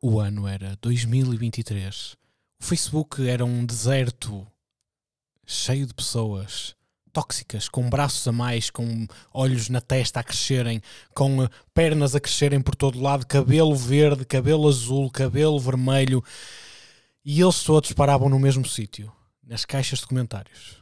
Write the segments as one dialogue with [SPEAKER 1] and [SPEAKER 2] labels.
[SPEAKER 1] O ano era 2023. O Facebook era um deserto cheio de pessoas tóxicas, com braços a mais, com olhos na testa a crescerem, com eh, pernas a crescerem por todo lado, cabelo verde, cabelo azul, cabelo vermelho. E eles todos paravam no mesmo sítio, nas caixas de comentários.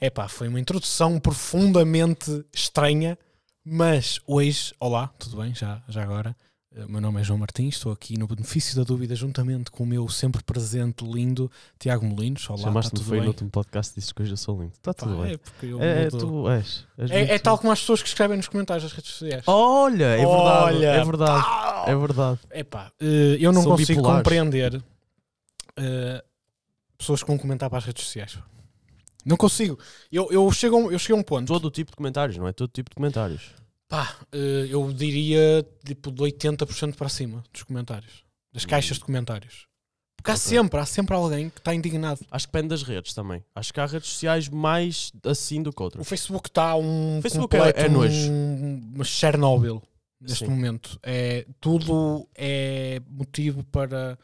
[SPEAKER 1] Epá, foi uma introdução profundamente estranha, mas hoje, olá, tudo bem? Já, já agora. Eh, O meu nome é João Martins, estou aqui no benefício da dúvida, juntamente com o meu sempre presente lindo Tiago Molinos. Olá,
[SPEAKER 2] Chamaste-me
[SPEAKER 1] tudo
[SPEAKER 2] foi
[SPEAKER 1] bem?
[SPEAKER 2] no último podcast dizes que hoje eu sou lindo. Está
[SPEAKER 1] Pá,
[SPEAKER 2] tudo bem.
[SPEAKER 1] É, porque eu
[SPEAKER 2] É, é,
[SPEAKER 1] mudo-
[SPEAKER 2] tu és. és
[SPEAKER 1] é, é tal como as pessoas que escrevem nos comentários das redes sociais.
[SPEAKER 2] Olha, é verdade.
[SPEAKER 1] Olha,
[SPEAKER 2] é verdade.
[SPEAKER 1] pau!
[SPEAKER 2] É verdade.
[SPEAKER 1] Epá, eh, eu não
[SPEAKER 2] São
[SPEAKER 1] consigo
[SPEAKER 2] bipolares.
[SPEAKER 1] compreender eh, pessoas que vão comentar para as redes sociais. Não consigo. Eu, eu, chego, a um- eu chego a um ponto.
[SPEAKER 2] Todo o tipo de comentários, não é? Todo tipo de comentários.
[SPEAKER 1] Pá, eh, eu diria tipo de 80% para cima dos comentários. Das caixas de comentários. Porque há sempre, há sempre alguém que está indignado.
[SPEAKER 2] Acho que depende das redes também. Acho que há redes sociais mais assim do que
[SPEAKER 1] O
[SPEAKER 2] outras.
[SPEAKER 1] Facebook está um
[SPEAKER 2] O Facebook
[SPEAKER 1] completo,
[SPEAKER 2] é- é nojo.
[SPEAKER 1] um, uma Chernobyl neste
[SPEAKER 2] Sim.
[SPEAKER 1] momento. É, tudo é motivo para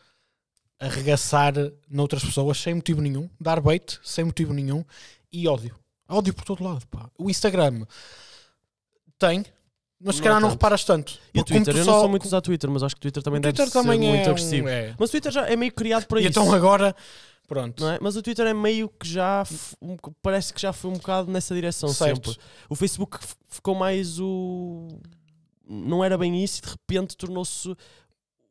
[SPEAKER 1] arregaçar noutras pessoas sem motivo nenhum, dar bait sem motivo nenhum e ódio. Ódio por todo lado. Pá. O Instagram tem, mas se
[SPEAKER 2] Não
[SPEAKER 1] calhar
[SPEAKER 2] é
[SPEAKER 1] não
[SPEAKER 2] tanto.
[SPEAKER 1] reparas tanto.
[SPEAKER 2] E o Twitter? Eu
[SPEAKER 1] só-
[SPEAKER 2] não sou muito a usar Twitter, mas acho que o Twitter também
[SPEAKER 1] o
[SPEAKER 2] deve
[SPEAKER 1] Twitter
[SPEAKER 2] ser
[SPEAKER 1] também
[SPEAKER 2] muito
[SPEAKER 1] é,
[SPEAKER 2] agressivo.
[SPEAKER 1] um, é.
[SPEAKER 2] Mas o Twitter já é meio criado para
[SPEAKER 1] E
[SPEAKER 2] isso.
[SPEAKER 1] então agora, pronto.
[SPEAKER 2] Não é? Mas o Twitter é meio que já um- parece que já foi um bocado nessa direção
[SPEAKER 1] Certo.
[SPEAKER 2] sempre. O Facebook ficou mais o. Não era bem isso e de repente tornou-se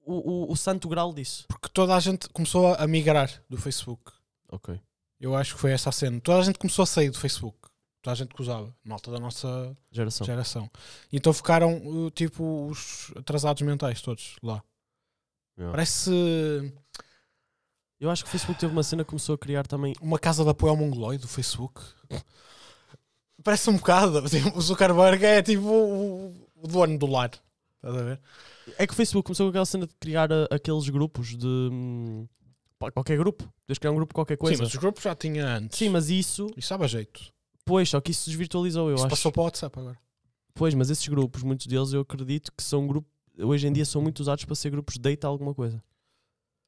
[SPEAKER 2] o, o, o santo grau disso.
[SPEAKER 1] Porque toda a gente começou a migrar do Facebook.
[SPEAKER 2] Ok.
[SPEAKER 1] Eu acho que foi essa a cena. Toda a gente começou a sair do Facebook. Toda a gente que usava. Malta da nossa
[SPEAKER 2] Geração.
[SPEAKER 1] geração. Então ficaram, tipo, os atrasados mentais todos lá.
[SPEAKER 2] Yeah.
[SPEAKER 1] Parece
[SPEAKER 2] Eu acho que o Facebook teve uma cena que começou a criar também.
[SPEAKER 1] uma casa de apoio ao mongoloide do Facebook. Parece um bocado. Tipo, O Zuckerberg é tipo o, o dono do lar. Estás a ver?
[SPEAKER 2] É que o Facebook começou com aquela cena de criar a- aqueles grupos de. hum, pá, qualquer grupo. Desde criar um grupo de qualquer
[SPEAKER 1] Sim,
[SPEAKER 2] coisa.
[SPEAKER 1] mas os grupos já tinha antes.
[SPEAKER 2] Sim, mas isso.
[SPEAKER 1] Isso sabe a jeito.
[SPEAKER 2] Pois, só que isso desvirtualizou, eu
[SPEAKER 1] Isso
[SPEAKER 2] acho.
[SPEAKER 1] passou para o WhatsApp agora.
[SPEAKER 2] Pois, mas esses grupos, muitos deles eu acredito que são grupos. Hoje em dia são muito usados para ser grupos de date a alguma coisa.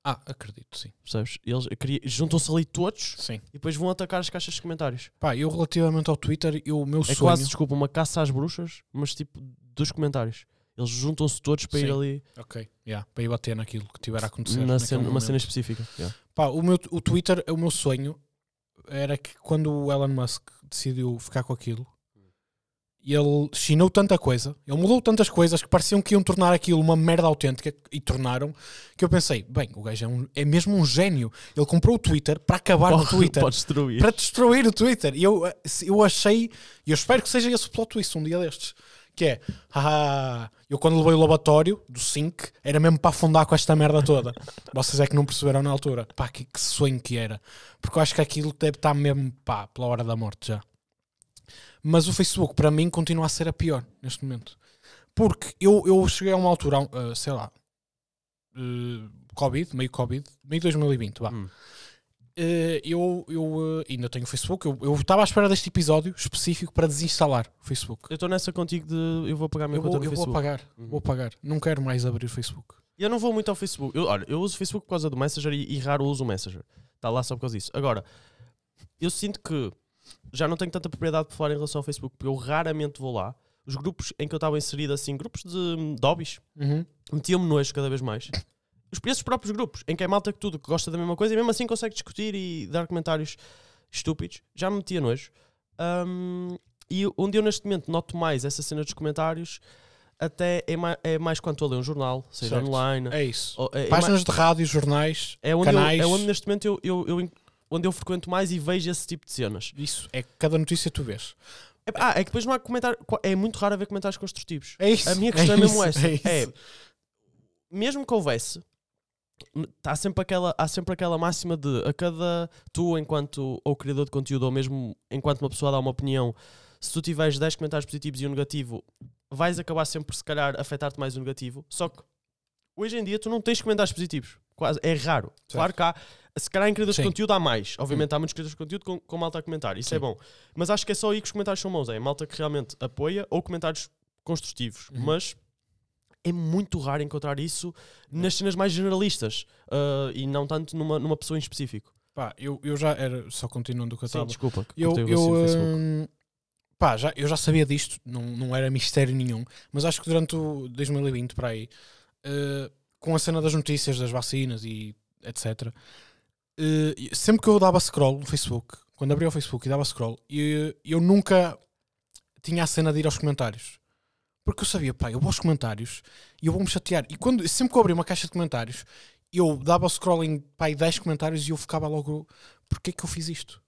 [SPEAKER 1] Ah, acredito, sim.
[SPEAKER 2] Percebes? Eles juntam-se ali todos
[SPEAKER 1] Sim.
[SPEAKER 2] e depois vão atacar as caixas de comentários.
[SPEAKER 1] Pá, eu relativamente ao Twitter, eu, o meu
[SPEAKER 2] É
[SPEAKER 1] sonho.
[SPEAKER 2] quase, desculpa, uma caça às bruxas, mas tipo dos comentários. Eles juntam-se todos para ir
[SPEAKER 1] Sim.
[SPEAKER 2] ali
[SPEAKER 1] Ok, yeah, para ir bater naquilo que tiver a acontecer.
[SPEAKER 2] na cena, uma cena específica. Yeah.
[SPEAKER 1] Pá, o, meu, o Twitter, o meu sonho era que quando o Elon Musk decidiu ficar com aquilo, ele chinou tanta coisa, ele mudou tantas coisas que pareciam que iam tornar aquilo uma merda autêntica e tornaram que eu pensei, bem, o gajo é, um- é mesmo um gênio. Ele comprou o Twitter para acabar no Twitter.
[SPEAKER 2] Pode destruir.
[SPEAKER 1] para destruir o Twitter. E eu, eu achei, e eu espero que seja esse o plot twist um dia destes. Que é, haha, eu quando levei o lavatório do Sync era mesmo para afundar com esta merda toda. Vocês é que não perceberam na altura. Pá, que, que sonho que era. Porque eu acho que aquilo deve estar mesmo, pá, pela hora da morte já. Mas o Facebook, para mim, continua a ser a pior neste momento. Porque eu, eu cheguei a uma altura, ah, sei lá, eh, Covid, meio Covid, meio 2020, vá.
[SPEAKER 2] Hum.
[SPEAKER 1] Eh, eu, eu eh, ainda tenho Facebook. Eu estava à espera deste episódio específico para desinstalar o Facebook.
[SPEAKER 2] Eu estou nessa contigo de eu vou apagar a minha
[SPEAKER 1] Eu,
[SPEAKER 2] conta
[SPEAKER 1] vou, eu vou apagar,
[SPEAKER 2] Uhum.
[SPEAKER 1] vou apagar. Não quero mais abrir o Facebook.
[SPEAKER 2] Eu não vou muito ao Facebook. Eu, olha, eu uso o Facebook por causa do Messenger e, e raro uso o Messenger. Está lá só por causa disso. Agora, eu sinto que já não tenho tanta propriedade por falar em relação ao Facebook, porque eu raramente vou lá. Os grupos em que eu estava inserido, assim, grupos de, de hobbies, metiam-me nojo cada vez mais. Os, esses próprios grupos, em que é malta que tudo, que gosta da mesma coisa e mesmo assim consegue discutir e dar comentários estúpidos, já me metia nojo. Ahm, e onde eu neste momento noto mais essa cena dos comentários, até é mais, é mais quando estou a ler um jornal, seja
[SPEAKER 1] Certo.
[SPEAKER 2] online.
[SPEAKER 1] É isso.
[SPEAKER 2] é- é
[SPEAKER 1] Páginas de rádio, jornais,
[SPEAKER 2] é onde, eu,
[SPEAKER 1] canais.
[SPEAKER 2] é onde neste momento eu, eu, eu onde eu frequento mais e vejo esse tipo de cenas.
[SPEAKER 1] Isso. É cada notícia tu vês.
[SPEAKER 2] É, ah, é que depois não há comentário. É muito raro haver comentários construtivos.
[SPEAKER 1] É isso.
[SPEAKER 2] A minha questão é, mesmo
[SPEAKER 1] isso,
[SPEAKER 2] essa.
[SPEAKER 1] É,
[SPEAKER 2] É, mesmo que houvesse, tá sempre aquela, há sempre aquela máxima de a cada tu, enquanto ou criador de conteúdo, ou mesmo enquanto uma pessoa dá uma opinião, se tu tiveres 10 comentários positivos e um negativo, vais acabar sempre, se calhar, afetar-te mais o negativo. Só que hoje em dia tu não tens comentários positivos. quase, é raro. Claro que há, se calhar em criadores de
[SPEAKER 1] Sim.
[SPEAKER 2] conteúdo há mais. Obviamente há muitos criadores de conteúdo com, com malta a comentar, isso é
[SPEAKER 1] Sim.
[SPEAKER 2] bom. Mas acho que é só aí que os comentários são bons, é malta que realmente apoia ou comentários construtivos.
[SPEAKER 1] Uhum.
[SPEAKER 2] Mas é muito raro encontrar isso nas cenas mais generalistas ah, e não tanto numa, numa pessoa em específico.
[SPEAKER 1] Pá, eu, eu já era, só continuando o que eu estava.
[SPEAKER 2] desculpa. que
[SPEAKER 1] Eu, eu, hum, pá, já, eu já sabia disto, não, não era mistério nenhum, mas acho que durante o 2020, para aí, eh, com a cena das notícias, das vacinas e etc., eh, sempre que eu dava scroll no Facebook, quando abria o Facebook e dava scroll, eu, eu nunca tinha a cena de ir aos comentários. Porque eu sabia, pá, eu vou aos comentários e eu vou-me chatear. E quando, sempre que eu abria uma caixa de comentários, eu dava o scroll em pá, 10 comentários e eu ficava logo, porquê que eu fiz isto?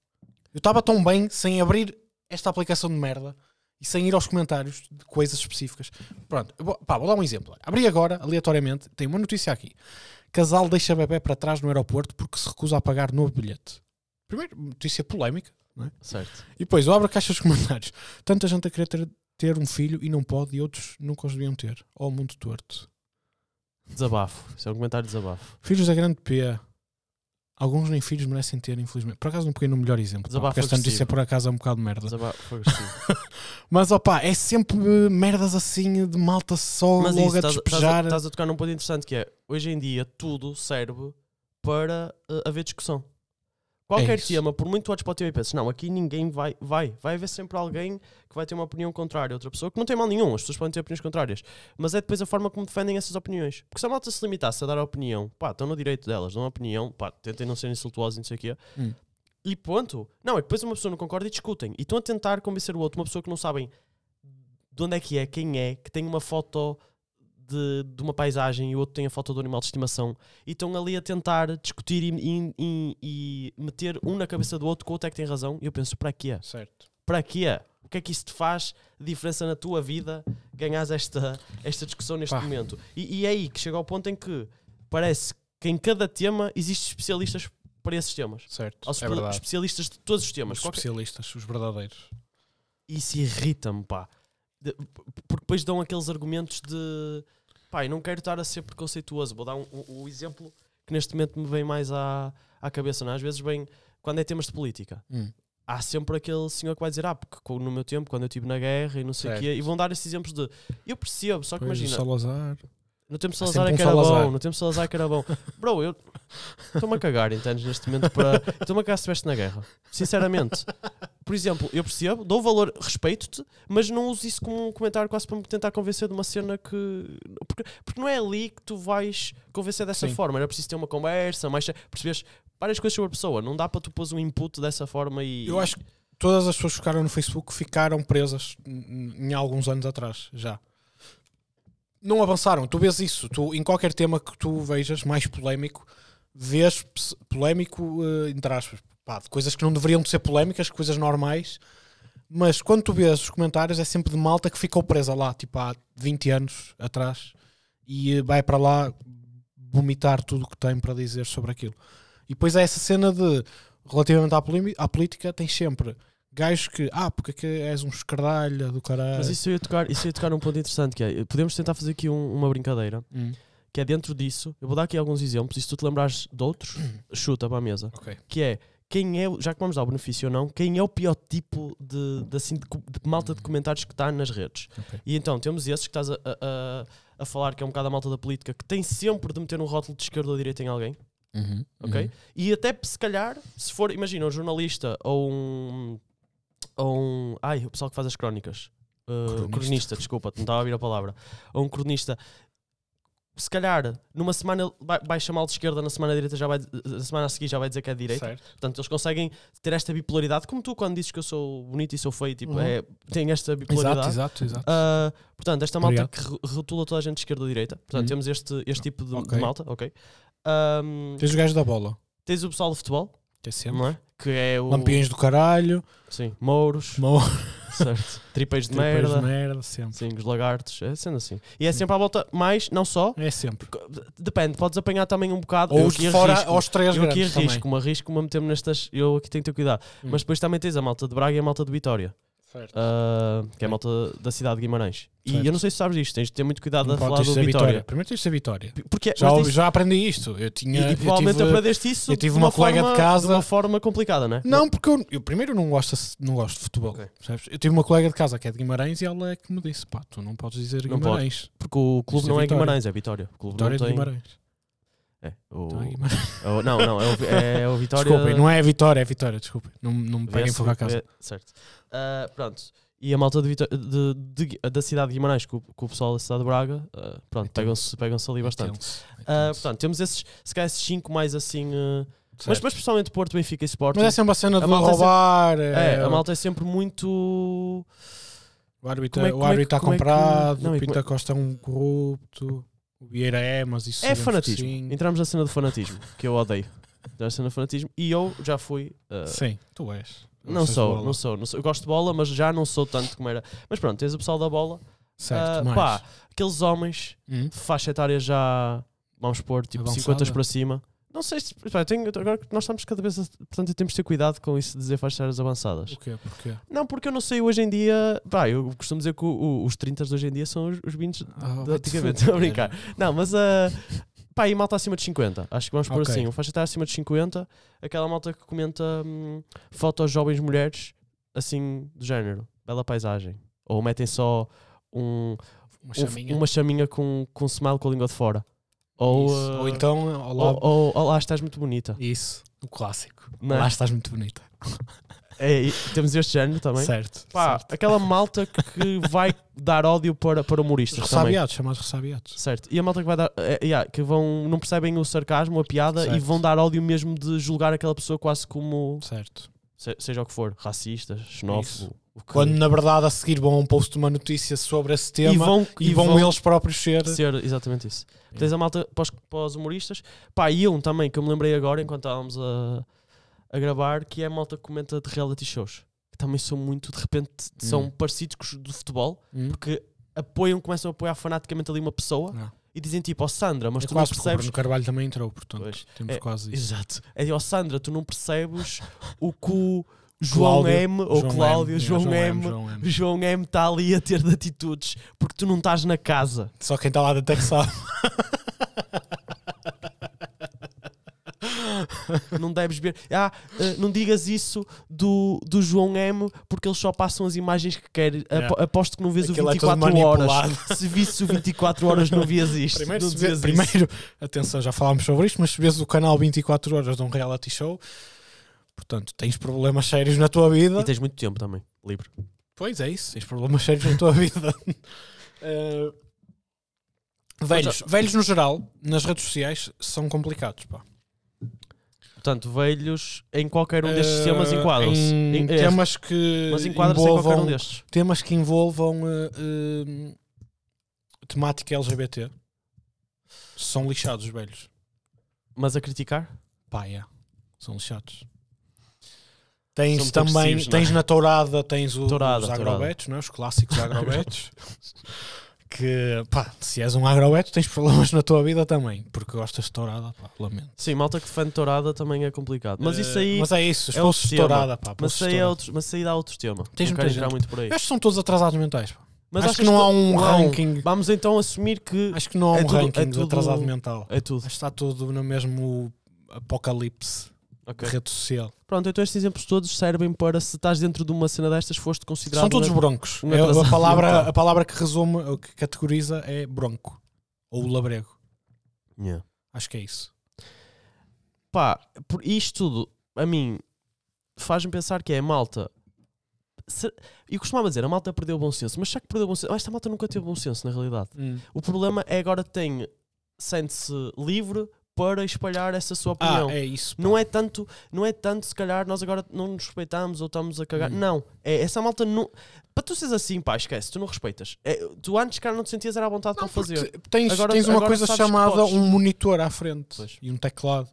[SPEAKER 1] Eu estava tão bem sem abrir esta aplicação de merda e sem ir aos comentários de coisas específicas. Pronto, vou, pá, vou dar um exemplo. Abri agora, aleatoriamente, tem uma notícia aqui. Casal deixa bebê para trás no aeroporto porque se recusa a pagar novo bilhete. Primeiro, notícia polémica.
[SPEAKER 2] Certo.
[SPEAKER 1] E depois eu abro a caixa dos comentários. Tanta gente a querer ter, ter um filho e não pode e outros nunca os deviam ter. Oh, mundo torto.
[SPEAKER 2] Desabafo. Isso é um comentário de desabafo.
[SPEAKER 1] Filhos da grande P. Alguns nem filhos merecem ter, infelizmente. Por acaso não peguei no melhor exemplo. pá,
[SPEAKER 2] Desabafo
[SPEAKER 1] porque esta notícia
[SPEAKER 2] agressivo.
[SPEAKER 1] por acaso é um bocado de merda.
[SPEAKER 2] Desabafo.
[SPEAKER 1] Mas opá, é sempre eh, merdas assim de malta só
[SPEAKER 2] Mas
[SPEAKER 1] logo
[SPEAKER 2] isso,
[SPEAKER 1] a
[SPEAKER 2] estás, estás a,
[SPEAKER 1] despejar.
[SPEAKER 2] estás a tocar num ponto interessante que é hoje em dia tudo serve para eh, haver discussão. Qualquer
[SPEAKER 1] isso.
[SPEAKER 2] tema, por muito olhos para o teu e pensas, não, aqui ninguém vai, vai, vai haver sempre alguém que vai ter uma opinião contrária a outra pessoa, que não tem mal nenhum, as pessoas podem ter opiniões contrárias, mas é depois a forma como defendem essas opiniões. Porque se a malta se limitasse a dar a opinião, pá, estão no direito delas, dão a opinião, pá, tentem não ser insultuosos e não sei o quê,
[SPEAKER 1] Hum.
[SPEAKER 2] e ponto. Não, é que depois uma pessoa não concorda e discutem, e estão a tentar convencer o outro, uma pessoa que não sabem de onde é que é, quem é, que tem uma foto de, de uma paisagem e o outro tem a foto do animal de estimação e estão ali a tentar discutir e, e- e- e meter um na cabeça do outro que o outro é que tem razão. E eu penso, para quê?
[SPEAKER 1] Certo.
[SPEAKER 2] Para quê? O que é que isso te faz diferença na tua vida ganhas esta, esta discussão neste
[SPEAKER 1] Pá.
[SPEAKER 2] momento? E, e é aí que chega ao ponto em que parece que em cada tema existem especialistas para esses temas.
[SPEAKER 1] Certo.
[SPEAKER 2] Há
[SPEAKER 1] É verdade.
[SPEAKER 2] especialistas de todos os temas.
[SPEAKER 1] Os
[SPEAKER 2] Qualquer-
[SPEAKER 1] especialistas, os verdadeiros.
[SPEAKER 2] isso irrita-me, pá. De- porque depois dão aqueles argumentos de eu não quero estar a ser preconceituoso. Vou dar um, um- um exemplo que neste momento me vem mais à, à cabeça. Não? é? Às vezes vem, quando é temas de política,
[SPEAKER 1] Hum.
[SPEAKER 2] há sempre aquele senhor que vai dizer, ah, porque no meu tempo, quando eu estive na guerra e não sei o quê, e vão dar esses exemplos de eu percebo, só que
[SPEAKER 1] Pois,
[SPEAKER 2] imagina,
[SPEAKER 1] Salazar.
[SPEAKER 2] no tempo de Salazar é que era bom, no tempo de Salazar é que era bom. Bro, eu estou-me a cagar, entendes, neste momento para. Estou-me a cagar se estiveste na guerra. Sinceramente. Por exemplo, eu percebo, dou valor, respeito-te, mas não uso isso como um comentário quase para me tentar convencer de uma cena que. Porque, porque não é ali que tu vais convencer dessa
[SPEAKER 1] Sim.
[SPEAKER 2] forma. Era preciso ter uma conversa, mais percebes várias coisas sobre a pessoa. Não dá para tu pôr um input dessa forma e.
[SPEAKER 1] Eu acho que todas as pessoas que ficaram no Facebook ficaram presas em alguns anos atrás, já. Não avançaram. Tu vês isso. Tu, em qualquer tema que tu vejas mais polémico, vês polémico, eh, entre aspas, pá, de coisas que não deveriam de ser polémicas, coisas normais. Mas quando tu vês os comentários, é sempre de malta que ficou presa lá, tipo há 20 anos atrás, e vai para lá vomitar tudo o que tem para dizer sobre aquilo. E depois é essa cena de, relativamente à, à política, tens sempre gajos que, ah, porque é que és um escardalha do caralho.
[SPEAKER 2] Mas isso ia tocar, isso ia tocar num ponto interessante que é, podemos tentar fazer aqui um- uma brincadeira,
[SPEAKER 1] Hum,
[SPEAKER 2] que é dentro disso, eu vou dar aqui alguns exemplos, e se tu te lembrares de outros, chuta para a mesa.
[SPEAKER 1] ok.
[SPEAKER 2] que é quem é, já que vamos dar o benefício ou não, quem é o pior tipo de, de, assim, de, de malta de comentários que está nas redes.
[SPEAKER 1] Ok.
[SPEAKER 2] E então temos esses que estás a, a, a- falar, que é um bocado a malta da política, que tem sempre de meter um rótulo de esquerda ou direita em alguém,
[SPEAKER 1] Uhum,
[SPEAKER 2] ok?
[SPEAKER 1] uhum.
[SPEAKER 2] E até se calhar, se for, imagina, um jornalista ou um. Ou um ai, o pessoal que faz as crónicas. Uh,
[SPEAKER 1] Cronista.
[SPEAKER 2] cronista. desculpa, não estava a vir a palavra. Ou um cronista. Se calhar, numa semana ele vai, vai chamá-lo de esquerda, na semana direita já vai, na semana a seguir já vai dizer que é de direita.
[SPEAKER 1] Certo.
[SPEAKER 2] Portanto, eles conseguem ter esta bipolaridade, como tu quando dizes que eu sou bonito e sou feio, tipo,
[SPEAKER 1] Uhum.
[SPEAKER 2] é, tem esta
[SPEAKER 1] Exato,
[SPEAKER 2] bipolaridade.
[SPEAKER 1] exato, exato.
[SPEAKER 2] Ah, portanto, esta malta
[SPEAKER 1] Obrigado.
[SPEAKER 2] que rotula toda a gente de esquerda ou direita. Portanto,
[SPEAKER 1] Uhum.
[SPEAKER 2] temos este, este tipo de, de
[SPEAKER 1] Ok.
[SPEAKER 2] malta, ok? Ahm,
[SPEAKER 1] Tens os gajos da bola,
[SPEAKER 2] tens o pessoal de futebol,
[SPEAKER 1] que é sempre.
[SPEAKER 2] não é? Que é o.
[SPEAKER 1] Lampiões do caralho,
[SPEAKER 2] Sim, mouros,
[SPEAKER 1] mo-
[SPEAKER 2] certo? Tripeiros de
[SPEAKER 1] tripeiros
[SPEAKER 2] merda.
[SPEAKER 1] de merda, sempre.
[SPEAKER 2] Sim, os lagartos, é sendo assim. E é sempre à volta, mais, não só,
[SPEAKER 1] É sempre.
[SPEAKER 2] depende, podes apanhar também um bocado.
[SPEAKER 1] Ou
[SPEAKER 2] eu
[SPEAKER 1] os
[SPEAKER 2] aqui
[SPEAKER 1] de fora,
[SPEAKER 2] arrisco.
[SPEAKER 1] aos três
[SPEAKER 2] Eu aqui arrisco-me, arrisco-me a meter-me nestas. Eu aqui tenho que ter cuidado.
[SPEAKER 1] Hum.
[SPEAKER 2] Mas depois também tens a malta de Braga e a malta de Vitória.
[SPEAKER 1] Certo.
[SPEAKER 2] ah, que é a malta da cidade de Guimarães. E
[SPEAKER 1] Certo.
[SPEAKER 2] eu não sei se sabes isto, tens de ter muito cuidado
[SPEAKER 1] Não
[SPEAKER 2] a
[SPEAKER 1] pode
[SPEAKER 2] falar do
[SPEAKER 1] sido a
[SPEAKER 2] Vitória.
[SPEAKER 1] Primeiro tens de ser Vitória.
[SPEAKER 2] Porque,
[SPEAKER 1] Já,
[SPEAKER 2] mas tens-
[SPEAKER 1] já aprendi isto. Eu tinha.
[SPEAKER 2] e, e provavelmente
[SPEAKER 1] tive-
[SPEAKER 2] aprendeste isso
[SPEAKER 1] eu tive
[SPEAKER 2] de
[SPEAKER 1] uma colega de
[SPEAKER 2] forma,
[SPEAKER 1] casa-
[SPEAKER 2] de uma forma complicada, não é?
[SPEAKER 1] Não, porque eu, eu primeiro não gosto, não gosto de futebol.
[SPEAKER 2] Ok.
[SPEAKER 1] percebes? Eu tive uma colega de casa que é de Guimarães e ela é que me disse: pá, tu não podes dizer
[SPEAKER 2] Não
[SPEAKER 1] Guimarães.
[SPEAKER 2] Porque o clube
[SPEAKER 1] é
[SPEAKER 2] não é
[SPEAKER 1] Vitória.
[SPEAKER 2] Guimarães, é Vitória. O clube
[SPEAKER 1] Vitória
[SPEAKER 2] não
[SPEAKER 1] de
[SPEAKER 2] tem...
[SPEAKER 1] Guimarães.
[SPEAKER 2] É, o...
[SPEAKER 1] Então é Guimarães.
[SPEAKER 2] é o- Não, não, é o, é o Vitória.
[SPEAKER 1] Desculpem, não é Vitória, é Vitória, desculpem. Não, não me peguem fogo a casa.
[SPEAKER 2] vê- Certo. Ah, pronto. E a malta de Vitó- de- de- da cidade de Guimarães com, com o pessoal da cidade de Braga, ah, pronto, pegam-se pegam ali bastante.
[SPEAKER 1] É
[SPEAKER 2] Ah,
[SPEAKER 1] tenso.
[SPEAKER 2] portanto, temos esses, se calhar esses 5 mais assim. ah, mas, mas principalmente Porto, Benfica e Sporting.
[SPEAKER 1] Mas é sempre a cena
[SPEAKER 2] A
[SPEAKER 1] de
[SPEAKER 2] malta é sempre-
[SPEAKER 1] roubar.
[SPEAKER 2] É,
[SPEAKER 1] é,
[SPEAKER 2] a malta é sempre muito.
[SPEAKER 1] O árbitro,
[SPEAKER 2] é-
[SPEAKER 1] o
[SPEAKER 2] é
[SPEAKER 1] árbitro
[SPEAKER 2] que-
[SPEAKER 1] está
[SPEAKER 2] é
[SPEAKER 1] comprado,
[SPEAKER 2] não,
[SPEAKER 1] o Pinta Costa é um corrupto, o Vieira é, mas isso
[SPEAKER 2] É fanatismo.
[SPEAKER 1] Sim.
[SPEAKER 2] Entramos na cena do fanatismo, que eu odeio. Entramos na cena do fanatismo. E eu já fui. ah,
[SPEAKER 1] Sim, tu és.
[SPEAKER 2] não sou, não sou, não sou. Eu gosto de bola, mas já não sou tanto como era. Mas pronto, tens o pessoal da bola.
[SPEAKER 1] Certo, mais.
[SPEAKER 2] pá, aqueles homens
[SPEAKER 1] Hum?
[SPEAKER 2] de faixa etária já, vamos pôr, tipo
[SPEAKER 1] Avançada.
[SPEAKER 2] 50 para cima. Não sei se. pá, tenho- agora nós estamos cada vez. a- Portanto, temos de ter cuidado com isso de dizer faixas etárias avançadas.
[SPEAKER 1] O quê? Porquê?
[SPEAKER 2] Não, porque eu não sei hoje em dia. Pá, eu costumo dizer que o- o- os 30 de hoje em dia são os, os 20
[SPEAKER 1] Ah,
[SPEAKER 2] de antigamente. Estou a brincar. Não, mas a. pá, e malta acima de 50. Acho que vamos pôr
[SPEAKER 1] Ok.
[SPEAKER 2] assim. O faixa etária acima de 50, aquela malta que comenta hum, fotos de jovens mulheres, assim, do género, bela paisagem. Ou metem só um,
[SPEAKER 1] Uma
[SPEAKER 2] um-
[SPEAKER 1] chaminha.
[SPEAKER 2] uma chaminha com, com um smile com a língua de fora. Ou, uh,
[SPEAKER 1] Ou então, lado.
[SPEAKER 2] ou, ou, "Olá, estás muito bonita.
[SPEAKER 1] Isso, o clássico.
[SPEAKER 2] Não é?
[SPEAKER 1] Lá estás muito bonita.
[SPEAKER 2] É, temos este género também.
[SPEAKER 1] Certo.
[SPEAKER 2] Pá,
[SPEAKER 1] certo.
[SPEAKER 2] aquela malta que vai dar ódio para, para humoristas.
[SPEAKER 1] Ressabiados, chamados ressabiados.
[SPEAKER 2] Certo. E a malta que vai dar. é, yeah, que vão, não percebem o sarcasmo, a piada e
[SPEAKER 1] Certo.
[SPEAKER 2] vão dar ódio mesmo de julgar aquela pessoa quase como.
[SPEAKER 1] Certo.
[SPEAKER 2] se- seja o que for, racista, xenófobo. que-
[SPEAKER 1] Quando na verdade a seguir vão post uma notícia sobre esse tema
[SPEAKER 2] e vão,
[SPEAKER 1] e vão, eles próprios ser.
[SPEAKER 2] ser exatamente isso. Tens a malta para os, para os humoristas. Pá, e um também que eu me lembrei agora enquanto estávamos a, a gravar, que é a malta que comenta de reality shows. Também são muito, de repente, são
[SPEAKER 1] Hum.
[SPEAKER 2] parecidos com os do futebol,
[SPEAKER 1] Hum?
[SPEAKER 2] porque apoiam, começam a apoiar fanaticamente ali uma pessoa
[SPEAKER 1] Não.
[SPEAKER 2] e dizem tipo, ó Sandra, mas
[SPEAKER 1] é
[SPEAKER 2] tu não
[SPEAKER 1] quase porque o
[SPEAKER 2] percebes.
[SPEAKER 1] Bruno Carvalho também entrou, portanto
[SPEAKER 2] Pois.
[SPEAKER 1] temos
[SPEAKER 2] É,
[SPEAKER 1] quase isso.
[SPEAKER 2] Exato. É de, ó Sandra, tu não percebes o que o João
[SPEAKER 1] Cláudio-
[SPEAKER 2] M, ou
[SPEAKER 1] João
[SPEAKER 2] Cláudio,
[SPEAKER 1] M,
[SPEAKER 2] João, M,
[SPEAKER 1] João M.
[SPEAKER 2] João M está ali a ter de atitudes porque tu não estás na casa.
[SPEAKER 1] Só quem está lá é que sabe.
[SPEAKER 2] não deves ver. Ah, eh, não digas isso do, do João M porque eles só passam as imagens que querem.
[SPEAKER 1] Yeah.
[SPEAKER 2] Aposto que não vês
[SPEAKER 1] Aquilo
[SPEAKER 2] o
[SPEAKER 1] é tudo
[SPEAKER 2] 24 horas.
[SPEAKER 1] manipulado.
[SPEAKER 2] Se visse o 24 horas, não vias isto.
[SPEAKER 1] Primeiro,
[SPEAKER 2] não
[SPEAKER 1] primeiro atenção, já falámos sobre isto, mas se vês o canal 24 horas de um reality show, portanto, tens problemas sérios na tua vida.
[SPEAKER 2] E tens muito tempo também, livre.
[SPEAKER 1] Pois é isso, tens problemas sérios na tua vida. Eh, velhos, velhos no geral, nas redes sociais, são complicados. Pá.
[SPEAKER 2] Portanto, velhos em qualquer um destes
[SPEAKER 1] Eh,
[SPEAKER 2] temas enquadram-se.
[SPEAKER 1] Em
[SPEAKER 2] Em-
[SPEAKER 1] temas que
[SPEAKER 2] mas enquadra-se em qualquer um
[SPEAKER 1] envolvam
[SPEAKER 2] destes.
[SPEAKER 1] temas que envolvam eh, eh, temática LGBT são lixados os velhos.
[SPEAKER 2] Mas a criticar?
[SPEAKER 1] Pá, é. São lixados. Tens
[SPEAKER 2] São
[SPEAKER 1] também,
[SPEAKER 2] não é?
[SPEAKER 1] tens na tourada, tens o-
[SPEAKER 2] Tourada,
[SPEAKER 1] os
[SPEAKER 2] tourada.
[SPEAKER 1] agrobetos, é? os clássicos agrobetos. que, pá, se és um agrobeto, tens problemas na tua vida também, porque gostas de tourada, pá, lamento.
[SPEAKER 2] Sim, malta que defende tourada também é complicado. Mas isso aí.
[SPEAKER 1] Eh, Mas é isso, os
[SPEAKER 2] é
[SPEAKER 1] de tourada, pá.
[SPEAKER 2] Mas
[SPEAKER 1] de
[SPEAKER 2] aí, é outro, mas aí dá outro tema.
[SPEAKER 1] Tens
[SPEAKER 2] não quero entrar muito por aí.
[SPEAKER 1] Que são todos atrasados mentais. pá.
[SPEAKER 2] Mas
[SPEAKER 1] acho, que não há um
[SPEAKER 2] não.
[SPEAKER 1] ranking.
[SPEAKER 2] Vamos então assumir que
[SPEAKER 1] Acho que não há
[SPEAKER 2] É
[SPEAKER 1] um
[SPEAKER 2] tudo-
[SPEAKER 1] ranking
[SPEAKER 2] é
[SPEAKER 1] de
[SPEAKER 2] tudo-
[SPEAKER 1] atrasado mental.
[SPEAKER 2] é tudo.
[SPEAKER 1] Acho que está tudo no mesmo apocalipse
[SPEAKER 2] Ok.
[SPEAKER 1] de rede social.
[SPEAKER 2] Pronto, então estes exemplos todos servem para se estás dentro de uma cena destas, foste considerado.
[SPEAKER 1] São todos broncos.
[SPEAKER 2] um
[SPEAKER 1] É, a, palavra, a palavra que resume, que categoriza é bronco. Ou labrego.
[SPEAKER 2] Yeah.
[SPEAKER 1] Acho que é isso.
[SPEAKER 2] Pá, por isto tudo, a mim, faz-me pensar que é a malta. Se- Eu costumava dizer, a malta perdeu o bom senso, mas será que perdeu o bom senso? Esta malta nunca teve bom senso, na realidade. O problema é agora tem, sente-se livre para espalhar essa sua opinião.
[SPEAKER 1] Ah, é isso. pá.
[SPEAKER 2] Não é tanto, não é tanto se calhar nós agora não nos respeitamos ou estamos a cagar.
[SPEAKER 1] Hum.
[SPEAKER 2] Não, é essa malta não. Para tu seres assim, pá, esquece, tu não respeitas. É, tu antes, cara, não te sentias era à vontade
[SPEAKER 1] Não,
[SPEAKER 2] para fazer.
[SPEAKER 1] Tens,
[SPEAKER 2] Agora-
[SPEAKER 1] tens uma coisa chamada um monitor à frente
[SPEAKER 2] Pois.
[SPEAKER 1] e um teclado.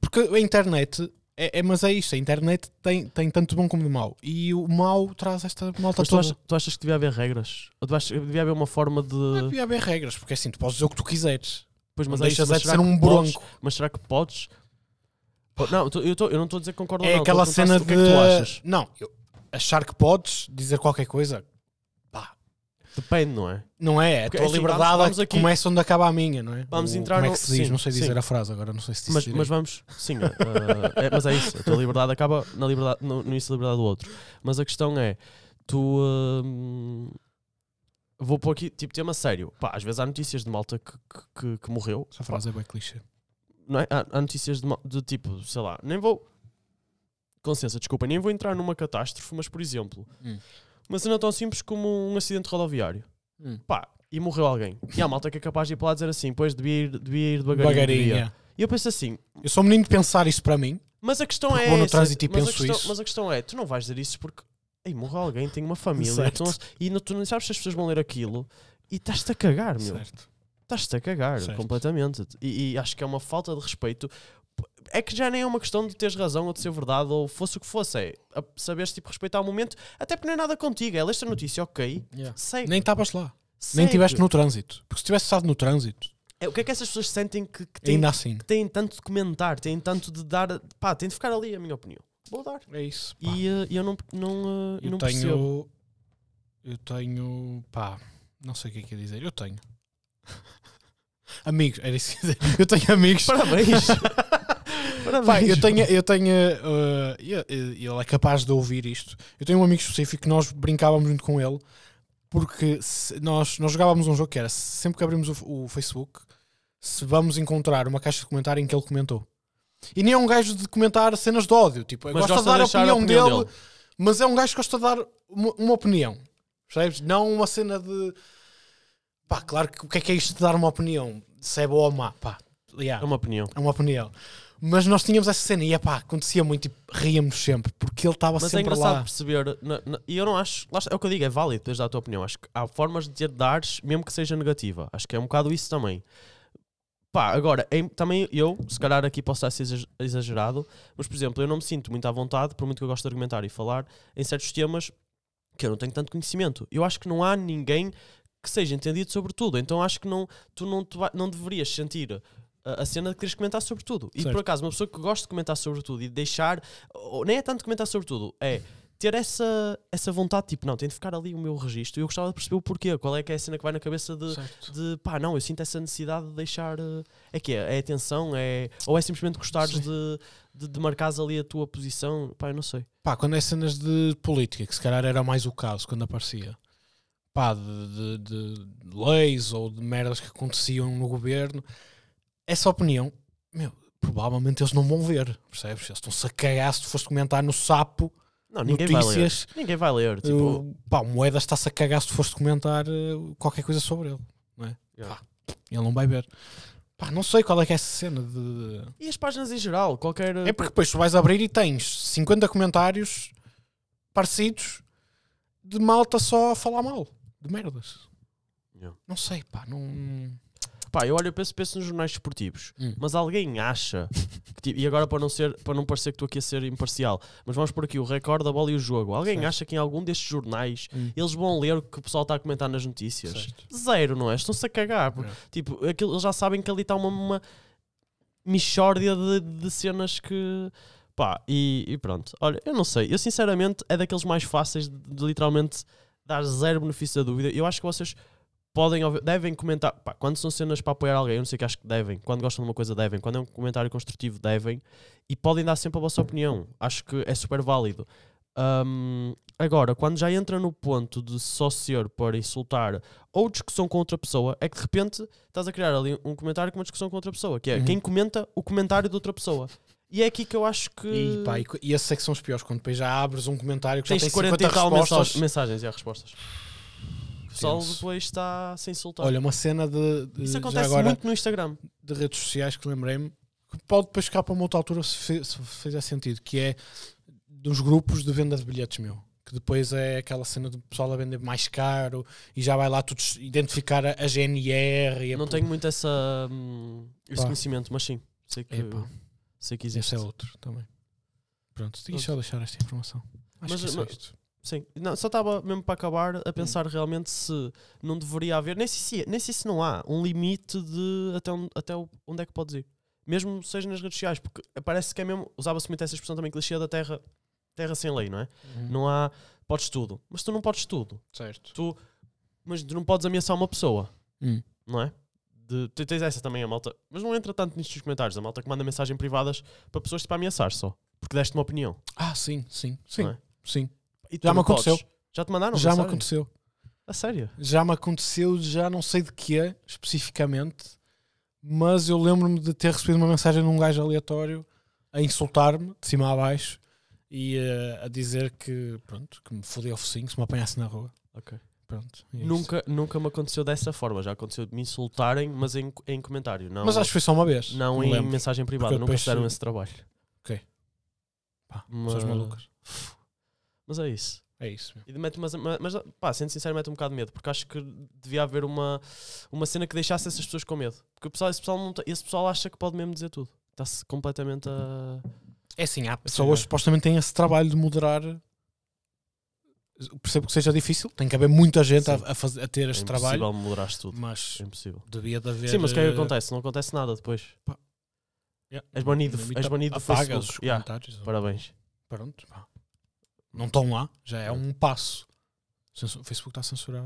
[SPEAKER 1] Porque a internet, é, é- mas é isto, a internet tem, tem tanto bom como de mau. E o mau traz esta malta
[SPEAKER 2] Mas tu, tu achas que devia haver regras? Ou tu achas devia haver uma forma de.
[SPEAKER 1] Não devia haver regras, porque assim, tu podes dizer o que tu quiseres.
[SPEAKER 2] Pois,
[SPEAKER 1] Mas
[SPEAKER 2] é isso,
[SPEAKER 1] deixas é de
[SPEAKER 2] será
[SPEAKER 1] ser um
[SPEAKER 2] que podes?
[SPEAKER 1] bronco.
[SPEAKER 2] Mas será que podes? Po- Não, eu tô- eu, não estou a dizer que concordo
[SPEAKER 1] É
[SPEAKER 2] não.
[SPEAKER 1] aquela
[SPEAKER 2] estou a perguntar
[SPEAKER 1] cena de.
[SPEAKER 2] O que é que tu achas?
[SPEAKER 1] Não, eu, achar que podes dizer qualquer coisa, pá,
[SPEAKER 2] Depende, não é?
[SPEAKER 1] não é? A
[SPEAKER 2] Porque,
[SPEAKER 1] tua
[SPEAKER 2] assim,
[SPEAKER 1] liberdade
[SPEAKER 2] vamos-
[SPEAKER 1] é
[SPEAKER 2] vamos aqui-
[SPEAKER 1] começa onde acaba a minha, não é?
[SPEAKER 2] Vamos
[SPEAKER 1] O-
[SPEAKER 2] entrar
[SPEAKER 1] Como é que se diz?
[SPEAKER 2] sim,
[SPEAKER 1] não sei dizer
[SPEAKER 2] sim.
[SPEAKER 1] a frase agora, não sei se disse
[SPEAKER 2] Mas, mas vamos, sim, ah, é, mas é isso. A tua liberdade acaba na liberdade, no, início da liberdade do outro. Mas a questão é, tu. hum, vou pôr aqui, tipo, tema sério. Pá, às vezes há notícias de malta que, que, que- que morreu.
[SPEAKER 1] Essa frase é bem clichê.
[SPEAKER 2] Não é? há, há notícias de, de tipo, sei lá, nem vou. Com licença, desculpa, nem vou entrar numa catástrofe, mas por exemplo,
[SPEAKER 1] Hum.
[SPEAKER 2] uma cena tão simples como um acidente rodoviário.
[SPEAKER 1] Hum.
[SPEAKER 2] Pá, e morreu alguém. E há malta que é capaz de ir para lá dizer assim, pois devia ir, devia ir devagarinho.
[SPEAKER 1] Devagarinho,
[SPEAKER 2] devia.
[SPEAKER 1] é.
[SPEAKER 2] E eu penso assim,
[SPEAKER 1] Eu sou um menino de pensar isto para mim.
[SPEAKER 2] mas a questão é
[SPEAKER 1] vou no
[SPEAKER 2] essa,
[SPEAKER 1] trânsito e
[SPEAKER 2] mas, a
[SPEAKER 1] penso
[SPEAKER 2] questão,
[SPEAKER 1] isso.
[SPEAKER 2] mas a questão é, tu não vais dizer isso porque ei, morreu alguém, tem uma família, não- e não- tu não sabes se as pessoas vão ler aquilo e estás-te a cagar, meu. Estás-te a cagar
[SPEAKER 1] Certo.
[SPEAKER 2] completamente. E, e acho que é uma falta de respeito. É que já nem é uma questão de teres razão ou de ser verdade ou fosse o que fosse. É saberes tipo, respeitar o momento, até porque não é nada contigo. É leste a notícia, ok. Segue.
[SPEAKER 1] Nem estavas lá. Nem estiveste no trânsito. Porque se tivesse estado no trânsito,
[SPEAKER 2] É, o que é que essas pessoas sentem que, que têm,
[SPEAKER 1] assim.
[SPEAKER 2] que têm tanto de comentar, têm tanto de dar. Pá, tem de ficar ali, a minha opinião. Vou dar.
[SPEAKER 1] É isso. pá.
[SPEAKER 2] E eh, eu não, não, eh,
[SPEAKER 1] eu
[SPEAKER 2] não percebo.
[SPEAKER 1] tenho. Eu tenho. Pá, não sei o que é que ia dizer. Eu tenho. amigos, era isso que dizer. Eu tenho amigos.
[SPEAKER 2] Parabéns! Parabéns!
[SPEAKER 1] Pá, eu tenho, eu tenho uh, ele é capaz de ouvir isto. Eu tenho um amigo específico que nós brincávamos muito com ele porque se- nós, nós jogávamos um jogo que era sempre que abrimos o, o Facebook, se vamos encontrar uma caixa de comentário em que ele comentou. E nem é um gajo de comentar cenas de ódio, tipo,
[SPEAKER 2] Mas
[SPEAKER 1] gosta de dar a
[SPEAKER 2] deixar
[SPEAKER 1] opinião, dele,
[SPEAKER 2] dele.
[SPEAKER 1] mas é um gajo que gosta de dar uma, uma opinião, percebes? Não uma cena de pá, claro que o que é que é isto de dar uma opinião? Se é boa ou má, pá, yeah.
[SPEAKER 2] É uma opinião.
[SPEAKER 1] É uma opinião. Mas nós tínhamos essa cena e epá, acontecia muito e ríamos sempre porque ele estava
[SPEAKER 2] Mas é
[SPEAKER 1] sempre
[SPEAKER 2] engraçado
[SPEAKER 1] lá.
[SPEAKER 2] perceber, e eu não acho, lá é o que eu digo, é válido dar a tua opinião. Acho que há formas de dares, mesmo que seja negativa. Acho que é um bocado isso também. Pá, agora, em- também eu, se calhar aqui posso estar a ser exa- exagerado, mas por exemplo, eu não me sinto muito à vontade, por muito que eu gosto de argumentar e falar, em certos temas que eu não tenho tanto conhecimento. Eu acho que não há ninguém que seja entendido sobre tudo. Então acho que não, tu não, vai- não deverias sentir a, cena de quereres comentar sobre tudo. E
[SPEAKER 1] Certo.
[SPEAKER 2] por acaso, uma pessoa que gosta de comentar sobre tudo e deixar, nem é tanto comentar sobre tudo, é ter essa, essa vontade, tipo, não, tem de ficar ali o meu registro. E eu gostava de perceber o porquê, qual é que é a cena que vai na cabeça de,
[SPEAKER 1] Certo.
[SPEAKER 2] de pá, não, eu sinto essa necessidade de deixar. eh, É que é? É atenção? É, ou é simplesmente gostares
[SPEAKER 1] Sim.
[SPEAKER 2] de, de, de marcares ali a tua posição? Pá, eu não sei.
[SPEAKER 1] Pá, quando é cenas de política, que se calhar era mais o caso quando aparecia. Pá, de, de- de leis ou de merdas que aconteciam no governo. Essa opinião, meu, provavelmente eles não vão ver, percebes? Eles estão-se a cagar se tu foste comentar no sapo,
[SPEAKER 2] Não, ninguém vai ler.
[SPEAKER 1] notícias.
[SPEAKER 2] Ninguém vai ler. Tipo,
[SPEAKER 1] Uh, pá, o Moedas está-se a cagar se tu foste comentar uh, qualquer coisa sobre ele.
[SPEAKER 2] yeah.
[SPEAKER 1] Ele não vai ver. Pá, não sei qual é que é essa cena de.
[SPEAKER 2] E as páginas em geral, qualquer.
[SPEAKER 1] É porque depois tu vais abrir e tens 50 comentários parecidos de malta só a falar mal. De merdas.
[SPEAKER 2] Yeah.
[SPEAKER 1] Não sei, pá, não.
[SPEAKER 2] Pá, eu olho e penso, penso nos jornais esportivos.
[SPEAKER 1] Hum.
[SPEAKER 2] Mas alguém acha. que, tipo, e agora para não, ser, para não parecer que estou aqui a ser imparcial, mas vamos por aqui o recorde, a bola e o jogo. Alguém
[SPEAKER 1] Certo.
[SPEAKER 2] acha que em algum destes jornais
[SPEAKER 1] Hum.
[SPEAKER 2] eles vão ler o que o pessoal está a comentar nas notícias?
[SPEAKER 1] Certo.
[SPEAKER 2] Zero, não é? Estão-se a cagar. porque,
[SPEAKER 1] É.
[SPEAKER 2] Tipo, aquilo, eles já sabem que ali está uma, uma mixórdia de, de cenas que. Pá, e, e pronto. Olha, eu não sei. Eu sinceramente é daqueles mais fáceis de, de literalmente dar zero benefício da dúvida. Eu acho que vocês podem, devem comentar. Pá, quando são cenas para apoiar alguém, eu não sei que acho que devem. Quando gostam de uma coisa, devem. Quando é um comentário construtivo, devem. E podem dar sempre a vossa opinião. Acho que é super válido. Ahm, agora, quando já entra no ponto de só ser para insultar ou discussão com outra pessoa, é que de repente estás a criar ali um comentário com uma discussão com outra pessoa, que é
[SPEAKER 1] Uhum.
[SPEAKER 2] quem comenta o comentário de outra pessoa. E é aqui que eu acho que
[SPEAKER 1] E, pá, e, e esses é que são os piores, quando depois já abres um comentário que já
[SPEAKER 2] tens
[SPEAKER 1] tem
[SPEAKER 2] 40
[SPEAKER 1] 50
[SPEAKER 2] e tal
[SPEAKER 1] respostas.
[SPEAKER 2] mensagens, mensagens e há respostas. O pessoal
[SPEAKER 1] Tenso.
[SPEAKER 2] depois está sem insultar.
[SPEAKER 1] Olha, uma cena de, de-
[SPEAKER 2] Isso acontece
[SPEAKER 1] agora,
[SPEAKER 2] muito no Instagram.
[SPEAKER 1] de redes sociais que lembrei-me que pode depois ficar para uma outra altura se, se fizer sentido, que é dos grupos de venda de bilhetes, meu. Que depois é aquela cena do pessoal a vender mais caro e já vai lá tudo s- identificar a, GNR e a
[SPEAKER 2] Não tenho muito essa, hum, esse
[SPEAKER 1] Pá.
[SPEAKER 2] conhecimento, mas sim, sei que, sei que existe.
[SPEAKER 1] Esse é outro também. Pronto,
[SPEAKER 2] Pronto.
[SPEAKER 1] só deixar esta informação. Acho
[SPEAKER 2] Mas-
[SPEAKER 1] que é só
[SPEAKER 2] mas-
[SPEAKER 1] isto.
[SPEAKER 2] Sim, não, só estava mesmo para acabar
[SPEAKER 1] Hum.
[SPEAKER 2] a pensar realmente se não deveria haver, nem se, nem se não há, um limite de até, onde, até onde é que podes ir. Mesmo seja nas redes sociais, porque parece que é mesmo, usava-se muito essa expressão também clichê da terra terra sem lei, não é?
[SPEAKER 1] Uhum.
[SPEAKER 2] Não há. Podes tudo. Mas tu não podes tudo.
[SPEAKER 1] Certo.
[SPEAKER 2] Tu, mas tu não podes ameaçar uma pessoa,
[SPEAKER 1] Hum.
[SPEAKER 2] não é? De, tu tens essa também, a malta. Mas não entra tanto nisto nos comentários. A malta que manda mensagem privadas para pessoas tipo, a ameaçar só. Porque deste uma opinião.
[SPEAKER 1] Ah, sim, sim, sim.
[SPEAKER 2] É?
[SPEAKER 1] sim.
[SPEAKER 2] E tu
[SPEAKER 1] Já me
[SPEAKER 2] não podes.
[SPEAKER 1] aconteceu.
[SPEAKER 2] Já te mandaram?
[SPEAKER 1] já me aconteceu.
[SPEAKER 2] A sério?
[SPEAKER 1] Já me aconteceu, já não sei de que é especificamente, mas eu lembro-me de ter recebido uma mensagem de um gajo aleatório a insultar-me de cima a baixo e eh, a dizer que, pronto, que me fodeu o focinho se me apanhasse na rua.
[SPEAKER 2] Ok.
[SPEAKER 1] Pronto. é isso.
[SPEAKER 2] Nunca, nunca me aconteceu dessa forma. Já aconteceu de me insultarem, mas em, em comentário. Não,
[SPEAKER 1] Mas acho que foi só uma vez.
[SPEAKER 2] não
[SPEAKER 1] me
[SPEAKER 2] em
[SPEAKER 1] lembro.
[SPEAKER 2] mensagem privada.
[SPEAKER 1] Porque
[SPEAKER 2] Nunca
[SPEAKER 1] depois
[SPEAKER 2] fizeram
[SPEAKER 1] se-
[SPEAKER 2] esse trabalho.
[SPEAKER 1] Pá,
[SPEAKER 2] Mas-
[SPEAKER 1] pessoas malucas.
[SPEAKER 2] Mas é isso.
[SPEAKER 1] É isso mesmo.
[SPEAKER 2] E de- mete, mas, mas, pá, sendo sincero, mete um bocado de medo, porque acho que devia haver uma, uma cena que deixasse essas pessoas com medo. Porque o pessoal, esse, pessoal não esse pessoal acha que pode mesmo dizer tudo. Está-se completamente a.
[SPEAKER 1] É assim, há
[SPEAKER 2] é.
[SPEAKER 1] pessoas que supostamente têm esse trabalho de moderar. Percebo que seja difícil, tem que haver muita gente a, a, fazer, a ter
[SPEAKER 2] É
[SPEAKER 1] este trabalho,
[SPEAKER 2] impossível moderar-se tudo.
[SPEAKER 1] mas
[SPEAKER 2] É impossível.
[SPEAKER 1] devia de haver.
[SPEAKER 2] Sim, mas o que é que
[SPEAKER 1] eh,
[SPEAKER 2] acontece? Não acontece nada depois.
[SPEAKER 1] Pá. yeah,
[SPEAKER 2] És banido, és banido do Facebook.
[SPEAKER 1] os
[SPEAKER 2] Yeah.
[SPEAKER 1] comentários.
[SPEAKER 2] Parabéns.
[SPEAKER 1] Pronto, pá. Não estão lá, já é um passo. O Facebook está a censurar.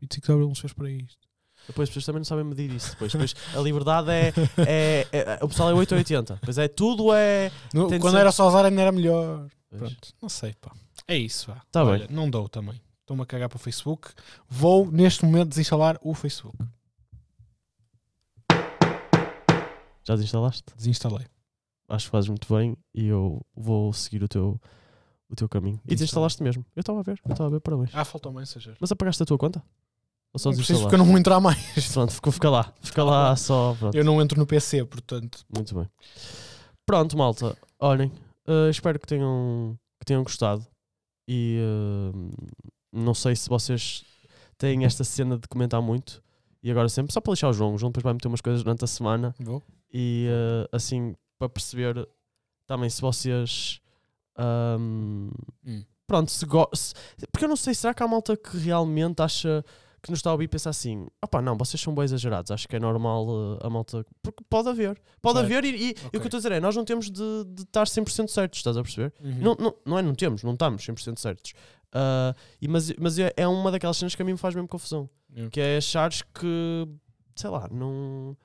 [SPEAKER 1] 25 de Abril não se fez para isto.
[SPEAKER 2] Depois as pessoas também não sabem medir isso. Depois, depois a liberdade é, é, é- O pessoal é 8 ou 80. Pois é, tudo é.
[SPEAKER 1] No-
[SPEAKER 2] Tem de
[SPEAKER 1] quando
[SPEAKER 2] ser-
[SPEAKER 1] era só usar ainda era melhor. Pronto, não sei, pá. É isso.
[SPEAKER 2] Tá
[SPEAKER 1] Olha, Não dou também. Estou-me a cagar para o Facebook. Vou, neste momento, desinstalar o Facebook.
[SPEAKER 2] Já desinstalaste?
[SPEAKER 1] Desinstalei.
[SPEAKER 2] Acho que fazes muito bem e eu vou seguir o teu, o teu caminho. E desinstalaste mesmo. Eu estava a ver, eu estava a ver, parabéns.
[SPEAKER 1] Ah, faltou Messenger.
[SPEAKER 2] Mas apagaste a tua conta? Ou só
[SPEAKER 1] Não preciso
[SPEAKER 2] desinstalaste?
[SPEAKER 1] porque eu não vou entrar mais.
[SPEAKER 2] Pronto, ficou, fica lá. Fica lá só. Pronto.
[SPEAKER 1] Eu não entro no PC, portanto.
[SPEAKER 2] Muito bem. Pronto, malta. Olhem, eh, espero que tenham, que tenham gostado. E eh, não sei se vocês têm esta cena de comentar muito. E agora sempre, só para lixar o João. O João depois vai meter umas coisas durante a semana.
[SPEAKER 1] Vou.
[SPEAKER 2] E eh, assim, para perceber também se vocês. Ahm,
[SPEAKER 1] Hum.
[SPEAKER 2] Pronto, se, se- Porque eu não sei, será que há malta que realmente acha que nos está a ouvir e pensa assim: opá, não, vocês são bem exagerados, acho que é normal uh, a malta. Porque pode haver, pode
[SPEAKER 1] Certo.
[SPEAKER 2] haver, e, e- e o que eu estou a dizer é: nós não temos de, de estar 100% certos, estás a perceber? Não, não, não é, não temos, não estamos 100% certos. Ah, e, mas mas é, é uma daquelas cenas que a mim me faz mesmo confusão,
[SPEAKER 1] Yeah.
[SPEAKER 2] que é achares que, sei lá, não.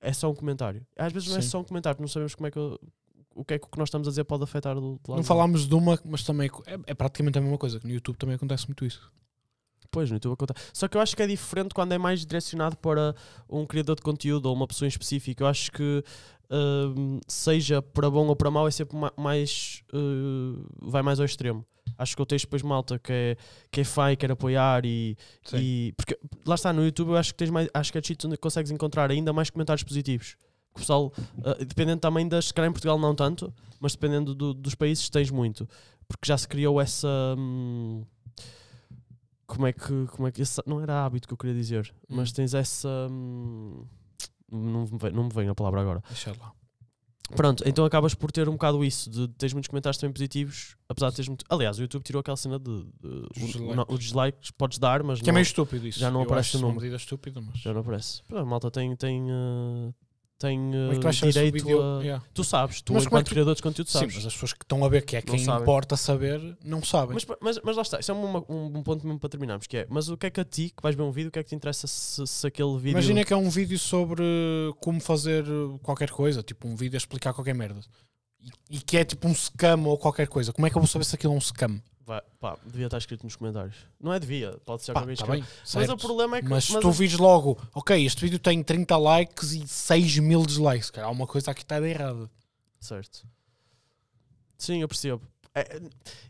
[SPEAKER 2] É só um comentário. Às vezes não é só um comentário, não sabemos como é que. O que é que o que nós estamos a dizer pode afetar do, do lado
[SPEAKER 1] Não falámos de uma, mas também é, é praticamente a mesma coisa. que No YouTube também acontece muito isso.
[SPEAKER 2] Pois, no YouTube acontece. Só que eu acho que é diferente quando é mais direcionado para um criador de conteúdo ou uma pessoa em específico. Eu acho que, hum, seja para bom ou para mau, é sempre ma- mais. uh, vai mais ao extremo. Acho que eu tens depois malta que é, que é fã e quer apoiar e, e- Porque lá está, no YouTube eu acho que tens mais. Acho que é cheats onde consegues encontrar ainda mais comentários positivos. O pessoal, uh, dependendo também das. Se calhar em Portugal não tanto, mas dependendo do- dos países tens muito. Porque já se criou essa. hum, como é que. Como é que esse- não era hábito que eu queria dizer, mas
[SPEAKER 1] Hum.
[SPEAKER 2] tens essa. hum, não, me vem, não me vem a palavra agora.
[SPEAKER 1] Deixa lá.
[SPEAKER 2] Pronto, então acabas por ter um bocado isso, de teres muitos comentários também positivos, apesar de teres muito. Aliás, o YouTube tirou aquela cena de. de
[SPEAKER 1] Os
[SPEAKER 2] o-
[SPEAKER 1] dislikes.
[SPEAKER 2] não- os dislikes podes dar, mas
[SPEAKER 1] Que é
[SPEAKER 2] não,
[SPEAKER 1] meio estúpido isso.
[SPEAKER 2] já não
[SPEAKER 1] Eu
[SPEAKER 2] aparece o número.
[SPEAKER 1] medida estúpida, mas.
[SPEAKER 2] já não aparece. Pronto, a malta tem. tem uh, tem
[SPEAKER 1] é esse
[SPEAKER 2] direito a.
[SPEAKER 1] Yeah.
[SPEAKER 2] Tu sabes, tu
[SPEAKER 1] Mas é
[SPEAKER 2] enquanto
[SPEAKER 1] que tu-
[SPEAKER 2] criador de conteúdo
[SPEAKER 1] Sim,
[SPEAKER 2] sabes.
[SPEAKER 1] mas as pessoas que estão a ver, que é quem importa saber, não sabem.
[SPEAKER 2] Mas, mas, mas lá está, isso é uma- um, um ponto mesmo para terminarmos, que é, mas o que é que a ti, que vais ver um vídeo, o que é que te interessa se, se aquele vídeo...
[SPEAKER 1] Imagina que é um vídeo sobre como fazer qualquer coisa, tipo um vídeo a explicar qualquer merda. E, e que é tipo um scam ou qualquer coisa. Como é que eu vou saber se aquilo é um scam?
[SPEAKER 2] Vai, pá, devia estar escrito nos comentários. Não é devia, pode ser
[SPEAKER 1] Pá,
[SPEAKER 2] alguém
[SPEAKER 1] tá bem,
[SPEAKER 2] Mas
[SPEAKER 1] certo.
[SPEAKER 2] o problema é que...
[SPEAKER 1] Mas se
[SPEAKER 2] mas
[SPEAKER 1] tu vires logo, ok, este vídeo tem 30 likes e 6 mil dislikes, cara, há uma coisa aqui que está de errado.
[SPEAKER 2] Certo. Sim, eu percebo. É,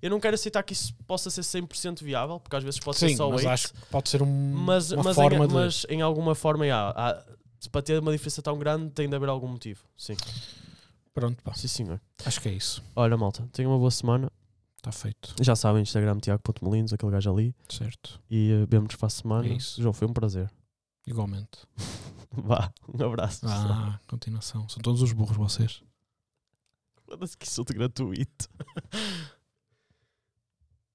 [SPEAKER 2] eu não quero aceitar que isso possa ser 100% viável, porque às vezes pode ser
[SPEAKER 1] Sim,
[SPEAKER 2] só
[SPEAKER 1] mas
[SPEAKER 2] 8.
[SPEAKER 1] acho que pode ser um,
[SPEAKER 2] mas,
[SPEAKER 1] uma
[SPEAKER 2] mas,
[SPEAKER 1] forma
[SPEAKER 2] em,
[SPEAKER 1] de.
[SPEAKER 2] mas em alguma forma, já, há- para ter uma diferença tão grande, tem de haver algum motivo. Sim,
[SPEAKER 1] Pronto, pá,
[SPEAKER 2] sim senhor.
[SPEAKER 1] acho que é isso.
[SPEAKER 2] Olha, malta, tenham uma boa semana.
[SPEAKER 1] Está feito.
[SPEAKER 2] Já sabem, Instagram Tiago.molinos, aquele gajo ali.
[SPEAKER 1] Certo.
[SPEAKER 2] E uh, vemos para a semana.
[SPEAKER 1] É isso.
[SPEAKER 2] João, foi um prazer.
[SPEAKER 1] Igualmente.
[SPEAKER 2] Vá, um abraço.
[SPEAKER 1] Ah, continuação. São todos os burros vocês.
[SPEAKER 2] Foda-se que insulto gratuito.